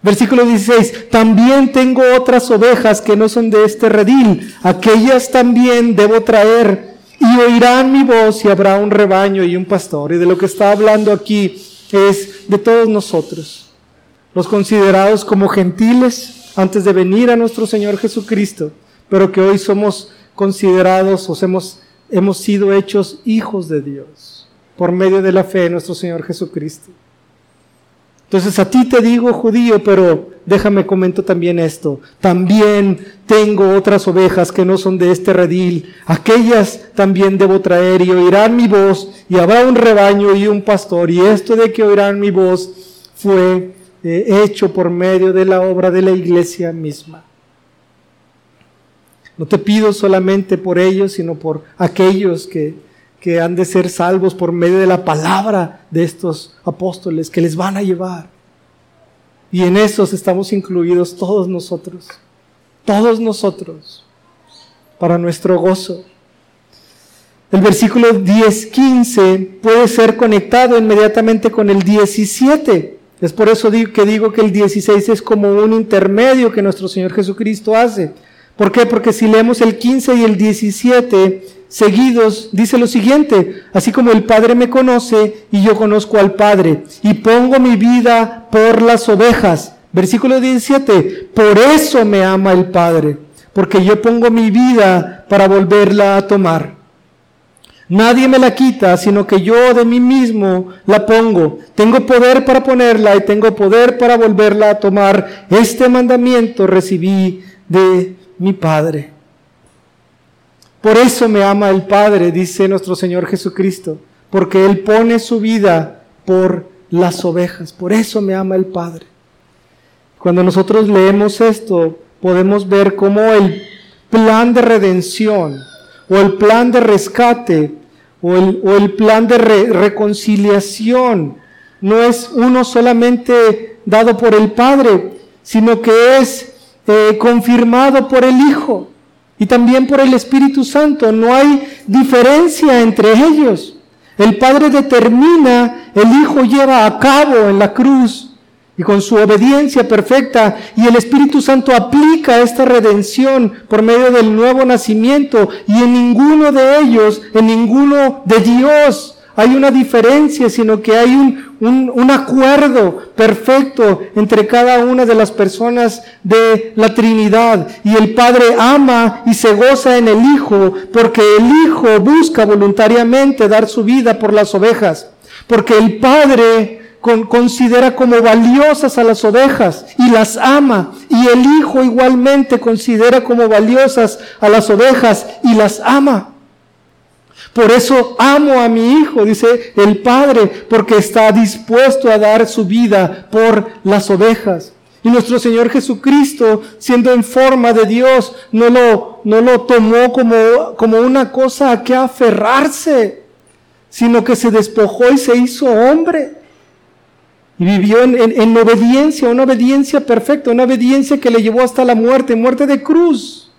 [SPEAKER 1] Versículo 16, también tengo otras ovejas que no son de este redil, aquellas también debo traer y oirán mi voz y habrá un rebaño y un pastor. Y de lo que está hablando aquí es de todos nosotros, los considerados como gentiles antes de venir a nuestro Señor Jesucristo, pero que hoy somos considerados o hemos, hemos sido hechos hijos de Dios por medio de la fe en nuestro Señor Jesucristo. Entonces a ti te digo judío, pero déjame comento también esto. También tengo otras ovejas que no son de este redil. Aquellas también debo traer y oirán mi voz y habrá un rebaño y un pastor. Y esto de que oirán mi voz fue eh, hecho por medio de la obra de la iglesia misma. No te pido solamente por ellos, sino por aquellos que que han de ser salvos por medio de la palabra de estos apóstoles que les van a llevar. Y en esos estamos incluidos todos nosotros, todos nosotros, para nuestro gozo. El versículo 10-15 puede ser conectado inmediatamente con el 17. Es por eso que digo que el 16 es como un intermedio que nuestro Señor Jesucristo hace. ¿Por qué? Porque si leemos el 15 y el 17, seguidos, dice lo siguiente, así como el Padre me conoce y yo conozco al Padre, y pongo mi vida por las ovejas. Versículo 17, por eso me ama el Padre, porque yo pongo mi vida para volverla a tomar. Nadie me la quita, sino que yo de mí mismo la pongo. Tengo poder para ponerla y tengo poder para volverla a tomar. Este mandamiento recibí de mi Padre. Por eso me ama el Padre, dice nuestro Señor Jesucristo, porque Él pone su vida por las ovejas. Por eso me ama el Padre. Cuando nosotros leemos esto, podemos ver cómo el plan de redención o el plan de rescate o el, plan de reconciliación no es uno solamente dado por el Padre, sino que es eh, confirmado por el Hijo y también por el Espíritu Santo. No hay diferencia entre ellos. El Padre determina, el Hijo lleva a cabo en la cruz y con su obediencia perfecta y el Espíritu Santo aplica esta redención por medio del nuevo nacimiento y en ninguno de ellos, en ninguno de Dios hay una diferencia, sino que hay un, un, acuerdo perfecto entre cada una de las personas de la Trinidad. Y el Padre ama y se goza en el Hijo, porque el Hijo busca voluntariamente dar su vida por las ovejas. Porque el Padre considera como valiosas a las ovejas y las ama. Y el Hijo igualmente considera como valiosas a las ovejas y las ama. Por eso amo a mi Hijo, dice el Padre, porque está dispuesto a dar su vida por las ovejas. Y nuestro Señor Jesucristo, siendo en forma de Dios, no lo, no lo tomó como, como una cosa a que aferrarse, sino que se despojó y se hizo hombre. Y vivió en, obediencia, una obediencia perfecta, una obediencia que le llevó hasta la muerte, muerte de cruz.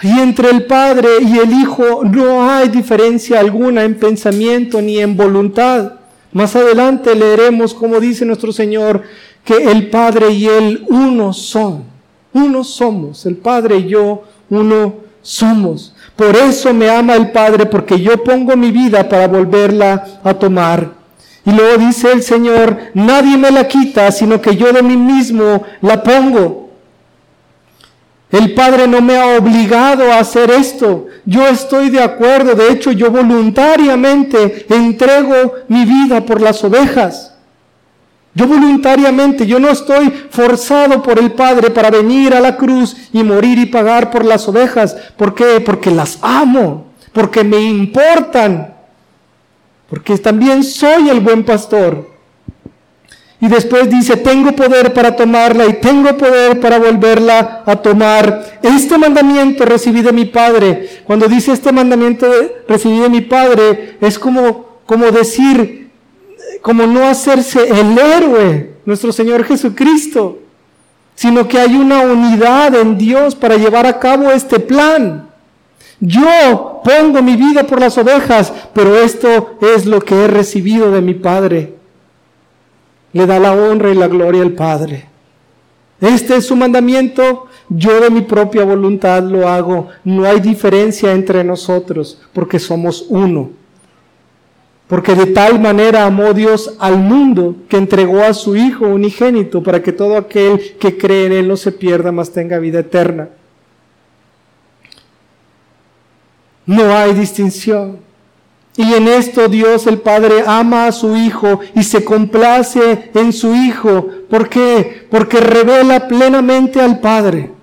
[SPEAKER 1] Y entre el Padre y el Hijo no hay diferencia alguna en pensamiento ni en voluntad. Más adelante leeremos, como dice nuestro Señor, que el Padre y Él uno son. Uno somos. El Padre y yo uno somos. Por eso me ama el Padre, porque yo pongo mi vida para volverla a tomar. Y luego dice el Señor, nadie me la quita, sino que yo de mí mismo la pongo. El Padre no me ha obligado a hacer esto. Yo estoy de acuerdo. De hecho, yo voluntariamente entrego mi vida por las ovejas. Yo voluntariamente, yo no estoy forzado por el Padre para venir a la cruz y morir y pagar por las ovejas. ¿Por qué? Porque las amo, porque me importan, porque también soy el buen pastor. Y después dice, tengo poder para tomarla y tengo poder para volverla a tomar. Este mandamiento recibí de mi Padre. Cuando dice este mandamiento recibí de mi Padre, es como, como decir, como no hacerse el héroe, nuestro Señor Jesucristo, sino que hay una unidad en Dios para llevar a cabo este plan. Yo pongo mi vida por las ovejas, pero esto es lo que he recibido de mi Padre. Le da la honra y la gloria al Padre. Este es su mandamiento, yo de mi propia voluntad lo hago. No hay diferencia entre nosotros, porque somos uno. Porque de tal manera amó Dios al mundo que entregó a su Hijo unigénito para que todo aquel que cree en Él no se pierda, mas tenga vida eterna. No hay distinción. Y en esto Dios el Padre ama a su Hijo y se complace en su Hijo. ¿Por qué? Porque revela plenamente al Padre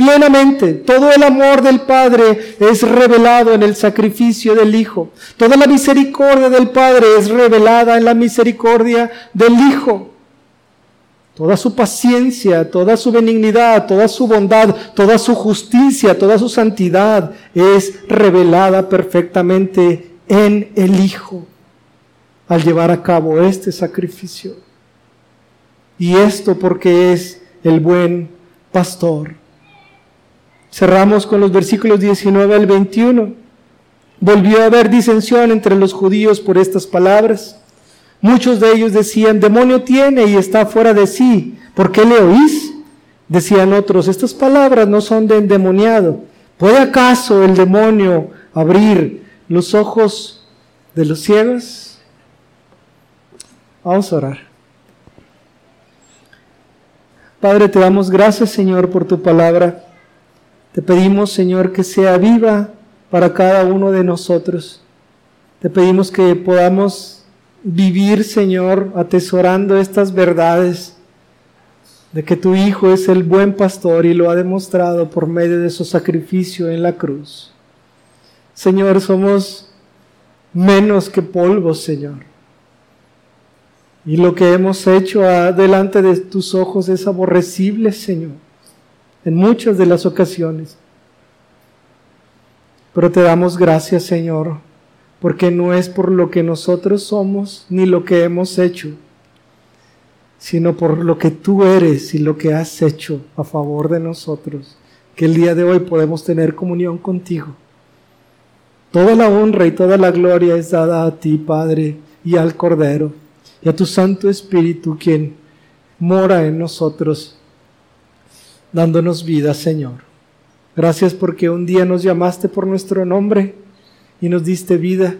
[SPEAKER 1] plenamente. Todo el amor del Padre es revelado en el sacrificio del Hijo. Toda la misericordia del Padre es revelada en la misericordia del Hijo. Toda su paciencia, toda su benignidad, toda su bondad, toda su justicia, toda su santidad es revelada perfectamente en el Hijo al llevar a cabo este sacrificio. Y esto porque es el buen pastor. Cerramos con los versículos 19 al 21. Volvió a haber disensión entre los judíos por estas palabras. Muchos de ellos decían, demonio tiene y está fuera de sí. ¿Por qué le oís? Decían otros, estas palabras no son de endemoniado. ¿Puede acaso el demonio abrir los ojos de los ciegos? Vamos a orar. Padre, te damos gracias, Señor, por tu palabra. Te pedimos, Señor, que sea viva para cada uno de nosotros. Te pedimos que podamos vivir, Señor, atesorando estas verdades de que tu Hijo es el buen pastor y lo ha demostrado por medio de su sacrificio en la cruz. Señor, somos menos que polvo, Señor. Y lo que hemos hecho delante de tus ojos es aborrecible, Señor, en muchas de las ocasiones. Pero te damos gracias, Señor, porque no es por lo que nosotros somos ni lo que hemos hecho, sino por lo que tú eres y lo que has hecho a favor de nosotros, que el día de hoy podemos tener comunión contigo. Toda la honra y toda la gloria es dada a ti, Padre, y al Cordero y a tu Santo Espíritu, quien mora en nosotros, dándonos vida, Señor. Gracias porque un día nos llamaste por nuestro nombre y nos diste vida,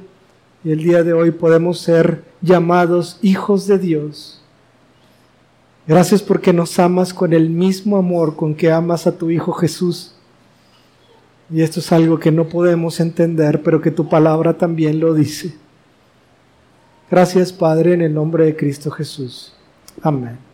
[SPEAKER 1] y el día de hoy podemos ser llamados hijos de Dios. Gracias porque nos amas con el mismo amor con que amas a tu Hijo Jesús. Y esto es algo que no podemos entender, pero que tu palabra también lo dice. Gracias Padre en el nombre de Cristo Jesús. Amén.